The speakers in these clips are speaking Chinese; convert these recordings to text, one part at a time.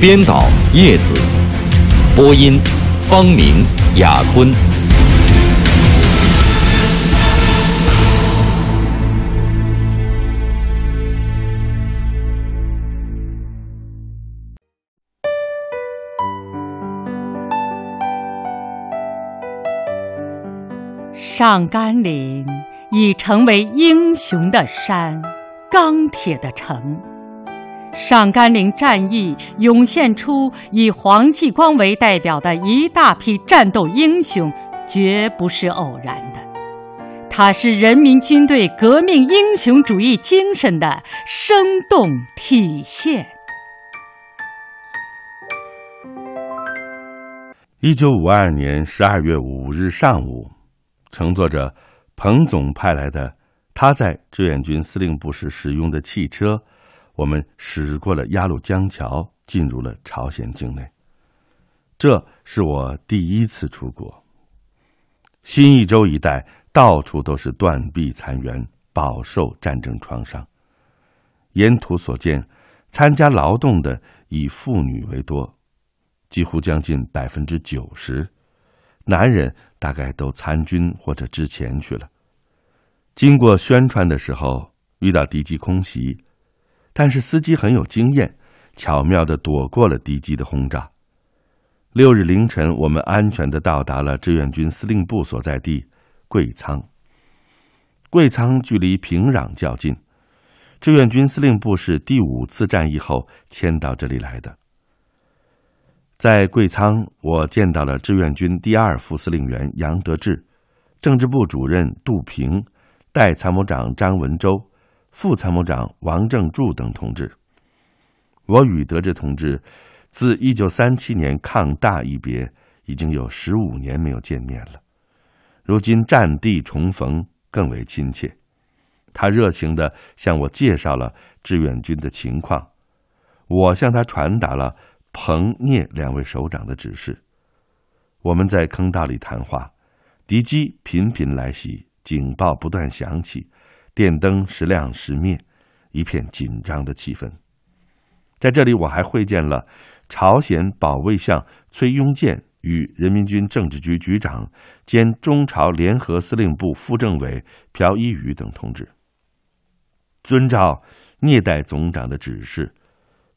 编导叶子，播音方明、雅坤。上甘岭已成为英雄的山，钢铁的城。上甘岭战役涌现出以黄继光为代表的一大批战斗英雄，绝不是偶然的。它是人民军队革命英雄主义精神的生动体现。一九五二年十二月五日上午，乘坐着彭总派来的他在志愿军司令部时使用的汽车。我们驶过了鸭绿江桥，进入了朝鲜境内。这是我第一次出国。新义州一带到处都是断壁残垣，饱受战争创伤。沿途所见，参加劳动的以妇女为多，几乎将近百分之九十。男人大概都参军或者之前去了。经过宣传的时候，遇到敌机空袭。但是司机很有经验，巧妙地躲过了敌机的轰炸。六日凌晨，我们安全地到达了志愿军司令部所在地贵仓。贵仓距离平壤较近，志愿军司令部是第五次战役后迁到这里来的。在贵仓，我见到了志愿军第二副司令员杨德志、政治部主任杜平、代参谋长张文洲。副参谋长王正柱等同志，我与德志同志自一九三七年抗大一别，已经有十五年没有见面了。如今战地重逢，更为亲切。他热情地向我介绍了志愿军的情况，我向他传达了彭聂两位首长的指示。我们在坑道里谈话，敌机频频来袭，警报不断响起。电灯时亮时灭，一片紧张的气氛。在这里，我还会见了朝鲜保卫相崔庸健与人民军政治局局长兼中朝联合司令部副政委朴一宇等同志。遵照聂代总长的指示，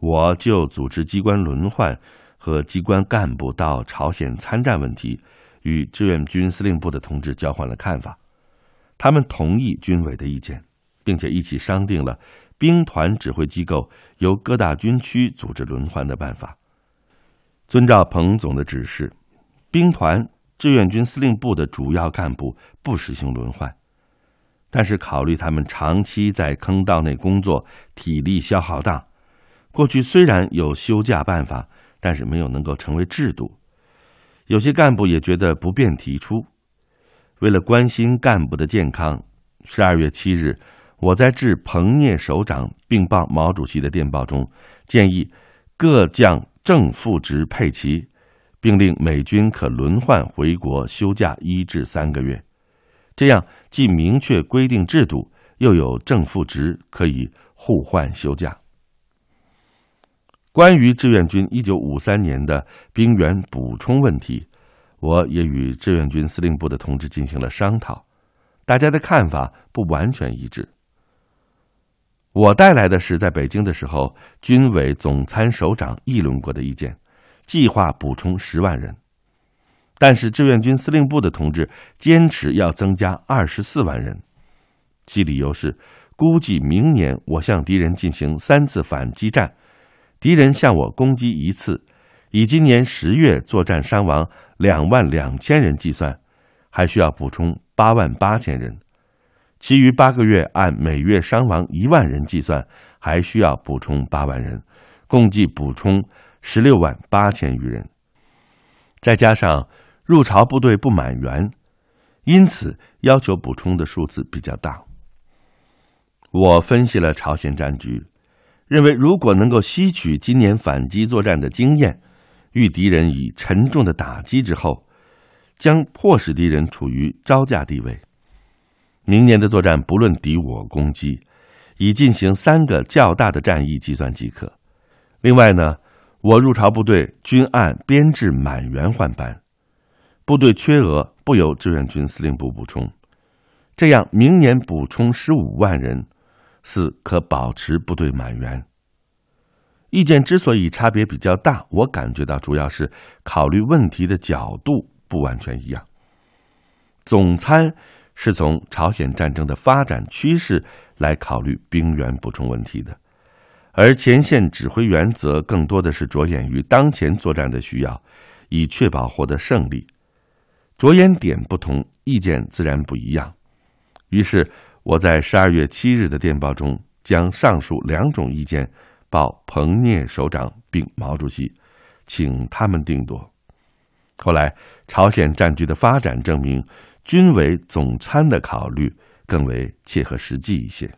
我就组织机关轮换和机关干部到朝鲜参战问题，与志愿军司令部的同志交换了看法。他们同意军委的意见，并且一起商定了兵团指挥机构由各大军区组织轮换的办法。遵照彭总的指示，兵团志愿军司令部的主要干部不实行轮换，但是考虑他们长期在坑道内工作，体力消耗大，过去虽然有休假办法，但是没有能够成为制度。有些干部也觉得不便提出。为了关心干部的健康，十二月七日，我在致彭聂首长并报毛主席的电报中，建议各将正副职配齐，并令美军可轮换回国休假一至三个月。这样既明确规定制度，又有正副职可以互换休假。关于志愿军一九五三年的兵员补充问题。我也与志愿军司令部的同志进行了商讨，大家的看法不完全一致。我带来的是在北京的时候，军委总参首长议论过的意见，计划补充十万人，但是志愿军司令部的同志坚持要增加二十四万人，其理由是估计明年我向敌人进行三次反击战，敌人向我攻击一次。以今年十月作战伤亡两万两千人计算，还需要补充八万八千人；其余八个月按每月伤亡一万人计算，还需要补充八万人，共计补充十六万八千余人，再加上入朝部队不满员，因此要求补充的数字比较大。我分析了朝鲜战局，认为如果能够吸取今年反击作战的经验，遇敌人以沉重的打击之后，将迫使敌人处于招架地位。明年的作战不论敌我攻击，以进行三个较大的战役计算即可。另外呢，我入朝部队均按编制满员换班，部队缺额不由志愿军司令部补充，这样明年补充十五万人。四可保持部队满员。意见之所以差别比较大，我感觉到主要是考虑问题的角度不完全一样。总参是从朝鲜战争的发展趋势来考虑兵员补充问题的，而前线指挥员则更多的是着眼于当前作战的需要，以确保获得胜利。着眼点不同，意见自然不一样。于是。我在十二月七日的电报中，将上述两种意见报彭聂首长并毛主席，请他们定夺。后来，朝鲜战局的发展证明，军委总参的考虑更为切合实际一些。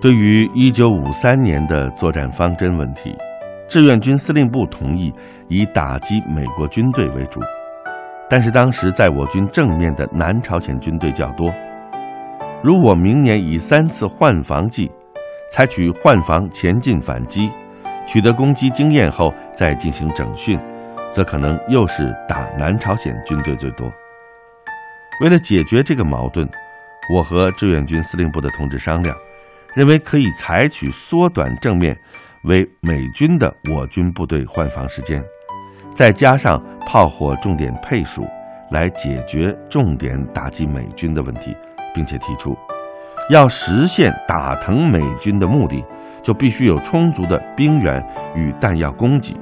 对于一九五三年的作战方针问题，志愿军司令部同意以打击美国军队为主，但是当时在我军正面的南朝鲜军队较多。如果明年以三次换防计，采取换防前进反击，取得攻击经验后再进行整训，则可能又是打南朝鲜军队最多。为了解决这个矛盾，我和志愿军司令部的同志商量，认为可以采取缩短正面为美军的我军部队换防时间，再加上炮火重点配属，来解决重点打击美军的问题。并且提出，要实现打疼美军的目的，就必须有充足的兵员与弹药供给，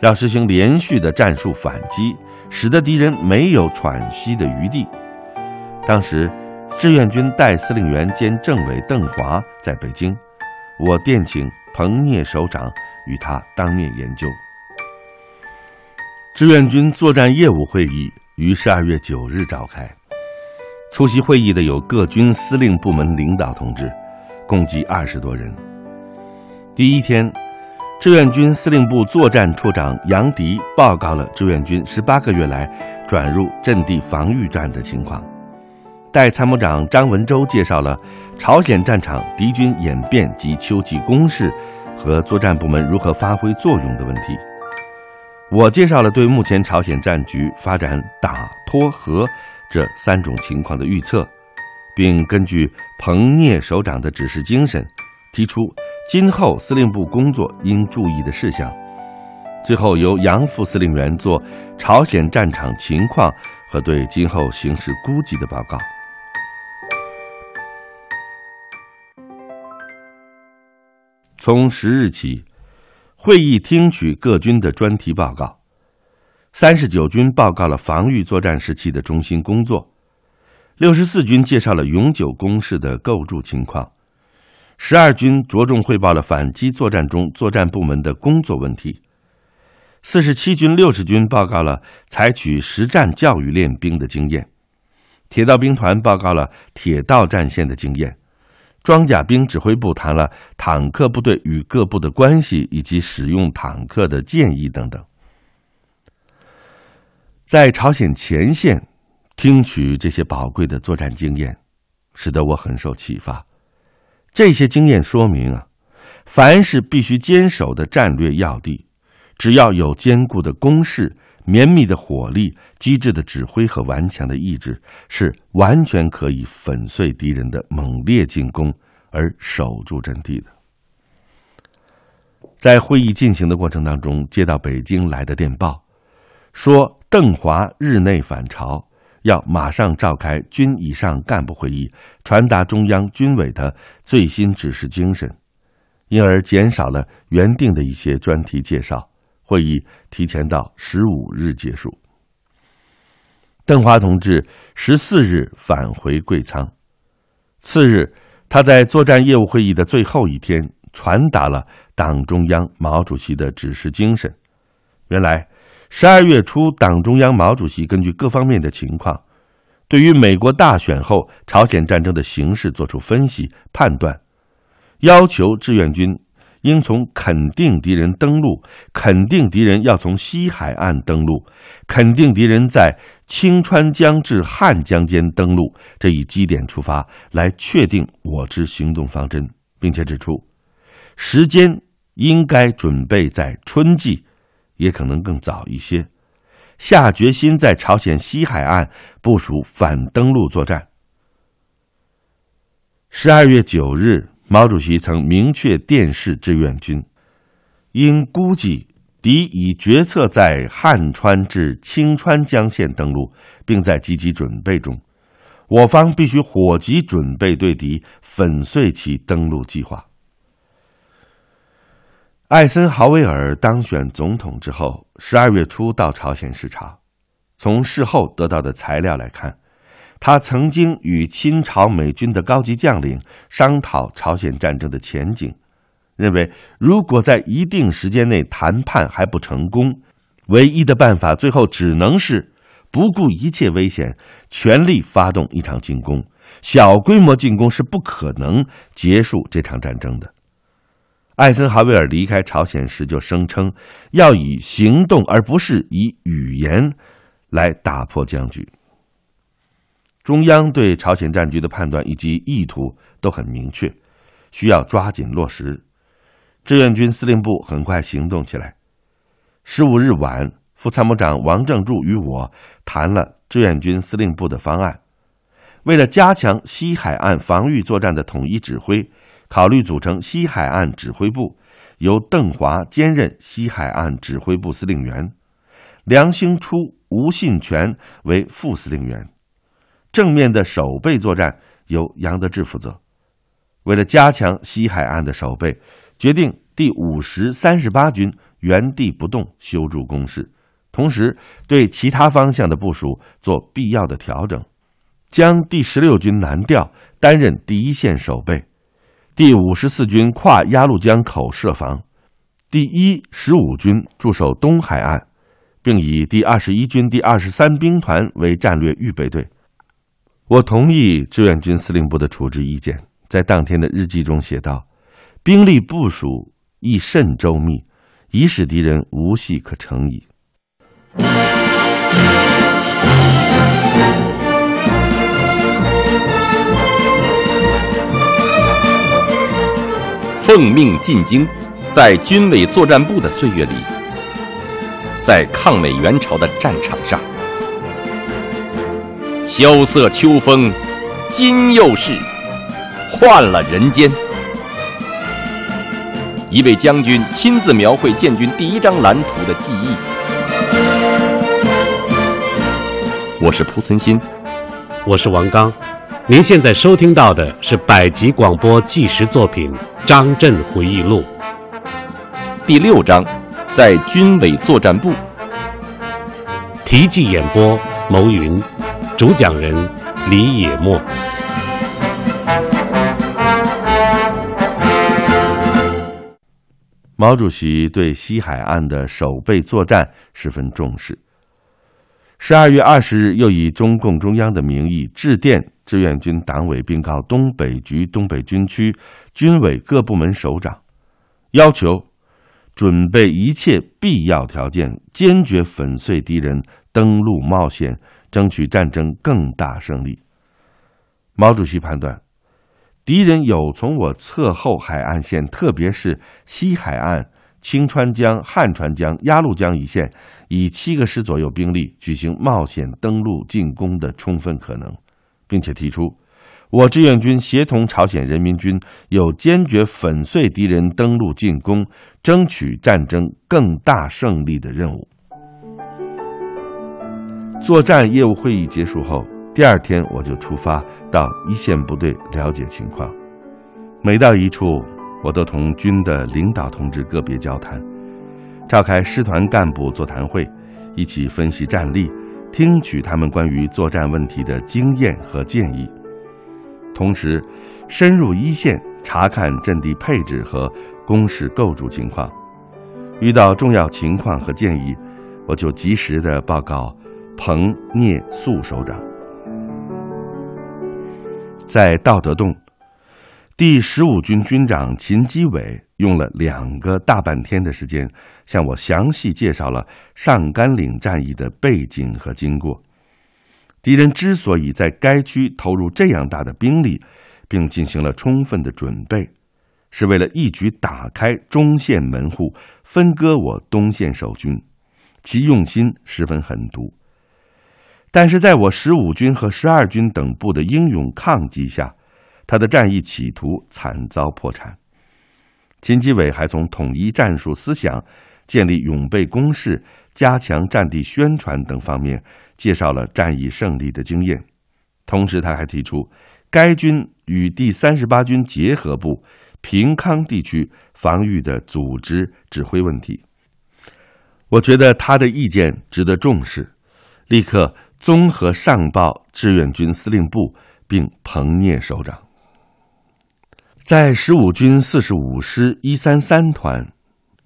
要实行连续的战术反击，使得敌人没有喘息的余地。当时，志愿军代司令员兼政委邓华在北京，我电请彭聂首长与他当面研究。志愿军作战业务会议于十二月九日召开。出席会议的有各军司令部门领导同志，共计二十多人。第一天，志愿军司令部作战处长杨迪报告了志愿军十八个月来转入阵地防御战的情况。代参谋长张文周介绍了朝鲜战场敌军演变及秋季攻势和作战部门如何发挥作用的问题。我介绍了对目前朝鲜战局发展打拖和。这三种情况的预测，并根据彭聂首长的指示精神，提出今后司令部工作应注意的事项。最后由杨副司令员做朝鲜战场情况和对今后形势估计的报告。从十日起，会议听取各军的专题报告。三十九军报告了防御作战时期的中心工作，六十四军介绍了永久工事的构筑情况，十二军着重汇报了反击作战中作战部门的工作问题，四十七军、六十军报告了采取实战教育练兵的经验，铁道兵团报告了铁道战线的经验，装甲兵指挥部谈了坦克部队与各部的关系以及使用坦克的建议等等。在朝鲜前线听取这些宝贵的作战经验，使得我很受启发。这些经验说明啊，凡是必须坚守的战略要地，只要有坚固的攻势、绵密的火力、机智的指挥和顽强的意志，是完全可以粉碎敌人的猛烈进攻而守住阵地的。在会议进行的过程当中，接到北京来的电报，说。邓华日内返朝，要马上召开军以上干部会议，传达中央军委的最新指示精神，因而减少了原定的一些专题介绍，会议提前到十五日结束。邓华同志十四日返回贵仓，次日，他在作战业务会议的最后一天传达了党中央毛主席的指示精神。原来，十二月初，党中央毛主席根据各方面的情况，对于美国大选后朝鲜战争的形势作出分析判断，要求志愿军应从肯定敌人登陆、肯定敌人要从西海岸登陆、肯定敌人在清川江至汉江间登陆这一基点出发，来确定我之行动方针，并且指出，时间应该准备在春季。也可能更早一些，下决心在朝鲜西海岸部署反登陆作战。十二月九日，毛主席曾明确电示志愿军：因估计敌已决策在汉川至清川江线登陆，并在积极准备中，我方必须火急准备对敌粉碎其登陆计划。艾森豪威尔当选总统之后，十二月初到朝鲜视察。从事后得到的材料来看，他曾经与清朝美军的高级将领商讨朝鲜战争的前景，认为如果在一定时间内谈判还不成功，唯一的办法最后只能是不顾一切危险，全力发动一场进攻。小规模进攻是不可能结束这场战争的。艾森豪威尔离开朝鲜时就声称，要以行动而不是以语言来打破僵局。中央对朝鲜战局的判断以及意图都很明确，需要抓紧落实。志愿军司令部很快行动起来。十五日晚，副参谋长王正柱与我谈了志愿军司令部的方案。为了加强西海岸防御作战的统一指挥。考虑组成西海岸指挥部，由邓华兼任西海岸指挥部司令员，梁兴初、吴信全为副司令员。正面的守备作战由杨得志负责。为了加强西海岸的守备，决定第五十三十八军原地不动修筑工事，同时对其他方向的部署做必要的调整，将第十六军南调，担任第一线守备。第五十四军跨鸭绿江口设防，第一十五军驻守东海岸，并以第二十一军第二十三兵团为战略预备队。我同意志愿军司令部的处置意见，在当天的日记中写道：“兵力部署亦甚周密，已使敌人无隙可乘矣。”奉命进京，在军委作战部的岁月里，在抗美援朝的战场上，萧瑟秋风，今又是换了人间。一位将军亲自描绘建军第一张蓝图的记忆。我是蒲存昕，我是王刚。您现在收听到的是百集广播纪实作品《张震回忆录》第六章，在军委作战部。题记演播：牟云，主讲人李野墨。毛主席对西海岸的守备作战十分重视。十二月二十日，又以中共中央的名义致电志愿军党委，并告东北局、东北军区军委各部门首长，要求准备一切必要条件，坚决粉碎敌人登陆冒险，争取战争更大胜利。毛主席判断，敌人有从我侧后海岸线，特别是西海岸。清川江、汉川江、鸭绿江一线，以七个师左右兵力举行冒险登陆进攻的充分可能，并且提出，我志愿军协同朝鲜人民军有坚决粉碎敌人登陆进攻、争取战争更大胜利的任务。作战业务会议结束后，第二天我就出发到一线部队了解情况，每到一处。我都同军的领导同志个别交谈，召开师团干部座谈会，一起分析战例，听取他们关于作战问题的经验和建议。同时，深入一线查看阵地配置和工事构筑情况。遇到重要情况和建议，我就及时的报告彭聂肃首长。在道德洞，第十五军军长秦基伟用了两个大半天的时间，向我详细介绍了上甘岭战役的背景和经过。敌人之所以在该区投入这样大的兵力，并进行了充分的准备，是为了一举打开中线门户，分割我东线守军，其用心十分狠毒。但是，在我十五军和十二军等部的英勇抗击下，他的战役企图惨遭破产。秦基伟还从统一战术思想、建立勇备工事、加强战地宣传等方面介绍了战役胜利的经验。同时，他还提出该军与第三十八军结合部平康地区防御的组织指挥问题。我觉得他的意见值得重视，立刻。综合上报志愿军司令部，并彭聂首长。在十五军四十五师一三三团，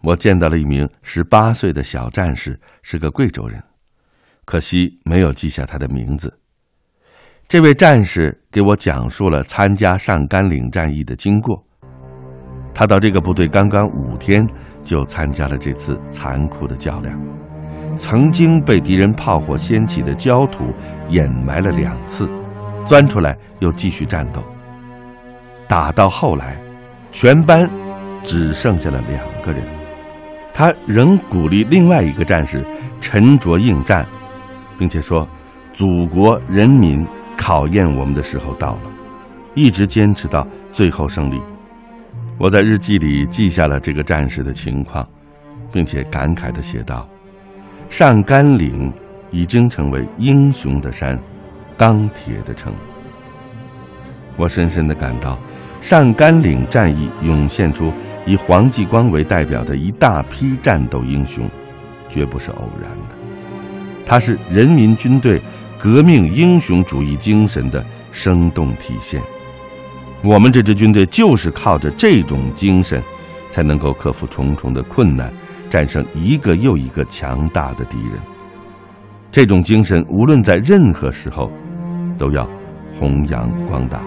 我见到了一名十八岁的小战士，是个贵州人，可惜没有记下他的名字。这位战士给我讲述了参加上甘岭战役的经过。他到这个部队刚刚五天，就参加了这次残酷的较量。曾经被敌人炮火掀起的焦土掩埋了两次，钻出来又继续战斗。打到后来，全班只剩下了两个人。他仍鼓励另外一个战士沉着应战，并且说：“祖国人民考验我们的时候到了。”一直坚持到最后胜利。我在日记里记下了这个战士的情况，并且感慨地写道。上甘岭已经成为英雄的山，钢铁的城。我深深的感到，上甘岭战役涌现出以黄继光为代表的一大批战斗英雄，绝不是偶然的。它是人民军队革命英雄主义精神的生动体现。我们这支军队就是靠着这种精神，才能够克服重重的困难。战胜一个又一个强大的敌人，这种精神无论在任何时候，都要弘扬光大。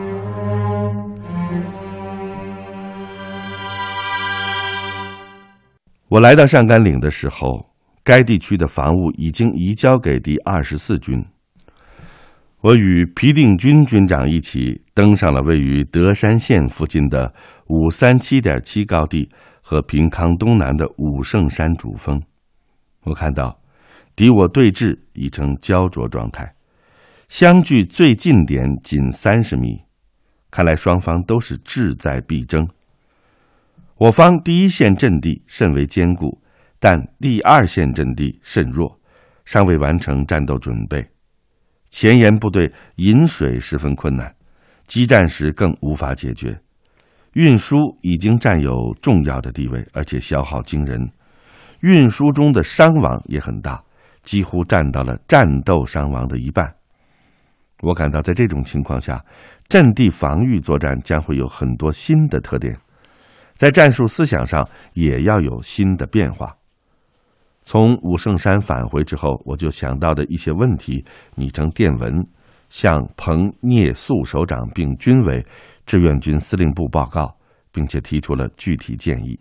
我来到上甘岭的时候，该地区的防务已经移交给第二十四军。我与皮定均军长一起登上了位于德山县附近的五三七点七高地。和平康东南的武圣山主峰，我看到敌我对峙已成焦灼状态，相距最近点仅三十米，看来双方都是志在必争。我方第一线阵地甚为坚固，但第二线阵地甚弱，尚未完成战斗准备。前沿部队饮水十分困难，激战时更无法解决。运输已经占有重要的地位，而且消耗惊人。运输中的伤亡也很大，几乎占到了战斗伤亡的一半。我感到，在这种情况下，阵地防御作战将会有很多新的特点，在战术思想上也要有新的变化。从武圣山返回之后，我就想到的一些问题，拟成电文，向彭聂肃首长并军委。志愿军司令部报告，并且提出了具体建议。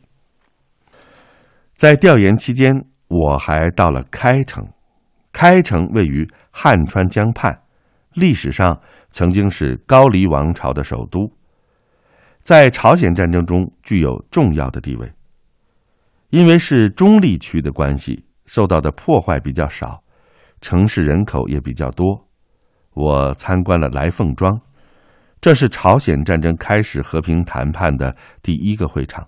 在调研期间，我还到了开城。开城位于汉川江畔，历史上曾经是高丽王朝的首都，在朝鲜战争中具有重要的地位。因为是中立区的关系，受到的破坏比较少，城市人口也比较多。我参观了来凤庄。这是朝鲜战争开始和平谈判的第一个会场。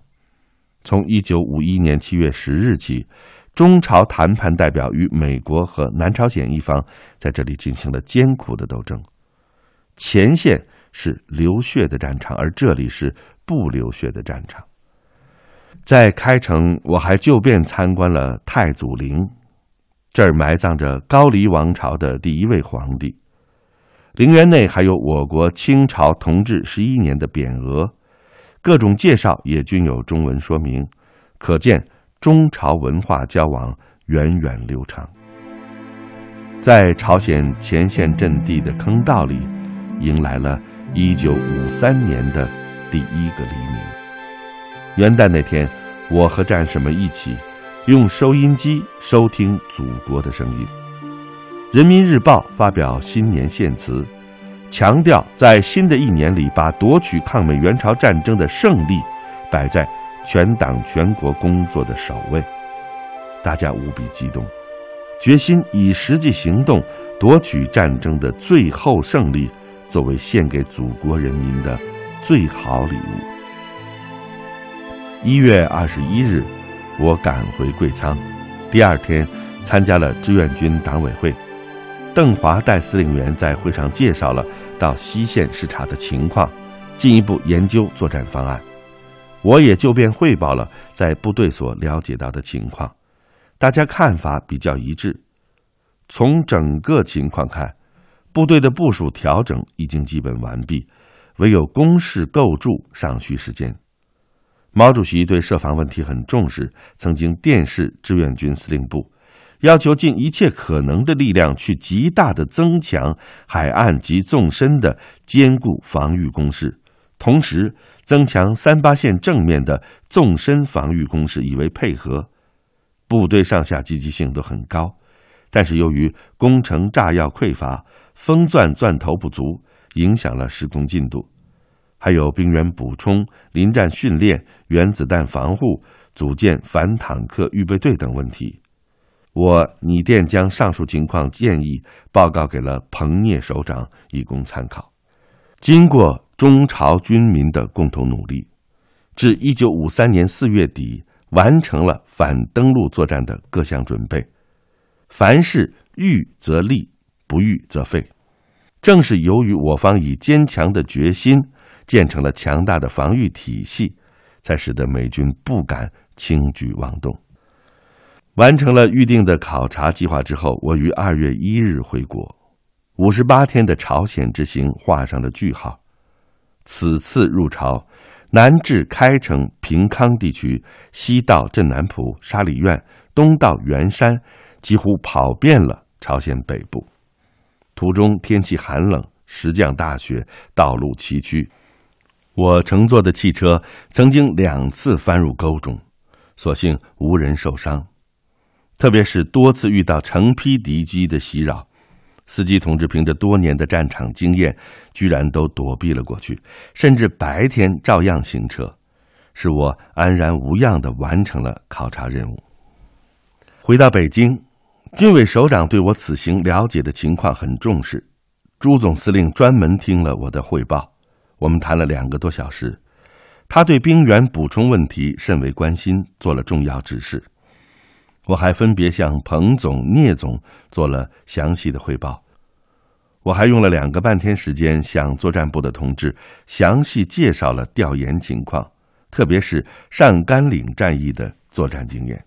从一九五一年七月十日起，中朝谈判代表与美国和南朝鲜一方在这里进行了艰苦的斗争。前线是流血的战场，而这里是不流血的战场。在开城，我还就便参观了太祖陵，这儿埋葬着高丽王朝的第一位皇帝。陵园内还有我国清朝同治十一年的匾额，各种介绍也均有中文说明，可见中朝文化交往源远流长。在朝鲜前线阵地的坑道里，迎来了一九五三年的第一个黎明。元旦那天，我和战士们一起用收音机收听祖国的声音。《人民日报》发表新年献词，强调在新的一年里，把夺取抗美援朝战争的胜利摆在全党全国工作的首位。大家无比激动。决心以实际行动夺取战争的最后胜利，作为献给祖国人民的最好礼物。一月二十一日，我赶回贵仓，第二天参加了志愿军党委会。邓华代司令员在会上介绍了到西线视察的情况，进一步研究作战方案。我也就便汇报了在部队所了解到的情况。大家看法比较一致。从整个情况看，部队的部署调整已经基本完毕，唯有工事构筑尚需时间。毛主席对设防问题很重视，曾经电示志愿军司令部，要求尽一切可能的力量去极大的增强海岸及纵深的坚固防御工事，同时增强三八线正面的纵深防御工事，以为配合。部队上下积极性都很高，但是由于工程炸药匮乏，封钻钻头不足，影响了施工进度。还有兵员补充、临战训练、原子弹防护、组建反坦克预备队等问题。我拟电将上述情况建议报告给了彭聂首长，以供参考。经过中朝军民的共同努力，至一九五三年四月底。完成了反登陆作战的各项准备，凡事预则立，不预则废。正是由于我方以坚强的决心建成了强大的防御体系，才使得美军不敢轻举妄动。完成了预定的考察计划之后，我于二月一日回国，五十八天的朝鲜之行画上了句号。此次入朝。南至开城平康地区，西到镇南浦、沙里院，东到元山，几乎跑遍了朝鲜北部。途中天气寒冷，时降大雪，道路崎岖。我乘坐的汽车曾经两次翻入沟中，所幸无人受伤。特别是多次遇到成批敌机的袭扰。司机同志凭着多年的战场经验，居然都躲避了过去，甚至白天照样行车，使我安然无恙地完成了考察任务。回到北京，军委首长对我此行了解的情况很重视，朱总司令专门听了我的汇报，我们谈了两个多小时，他对兵员补充问题甚为关心，做了重要指示。我还分别向彭总、聂总做了详细的汇报。我还用了两个半天时间向作战部的同志详细介绍了调研情况，特别是上甘岭战役的作战经验。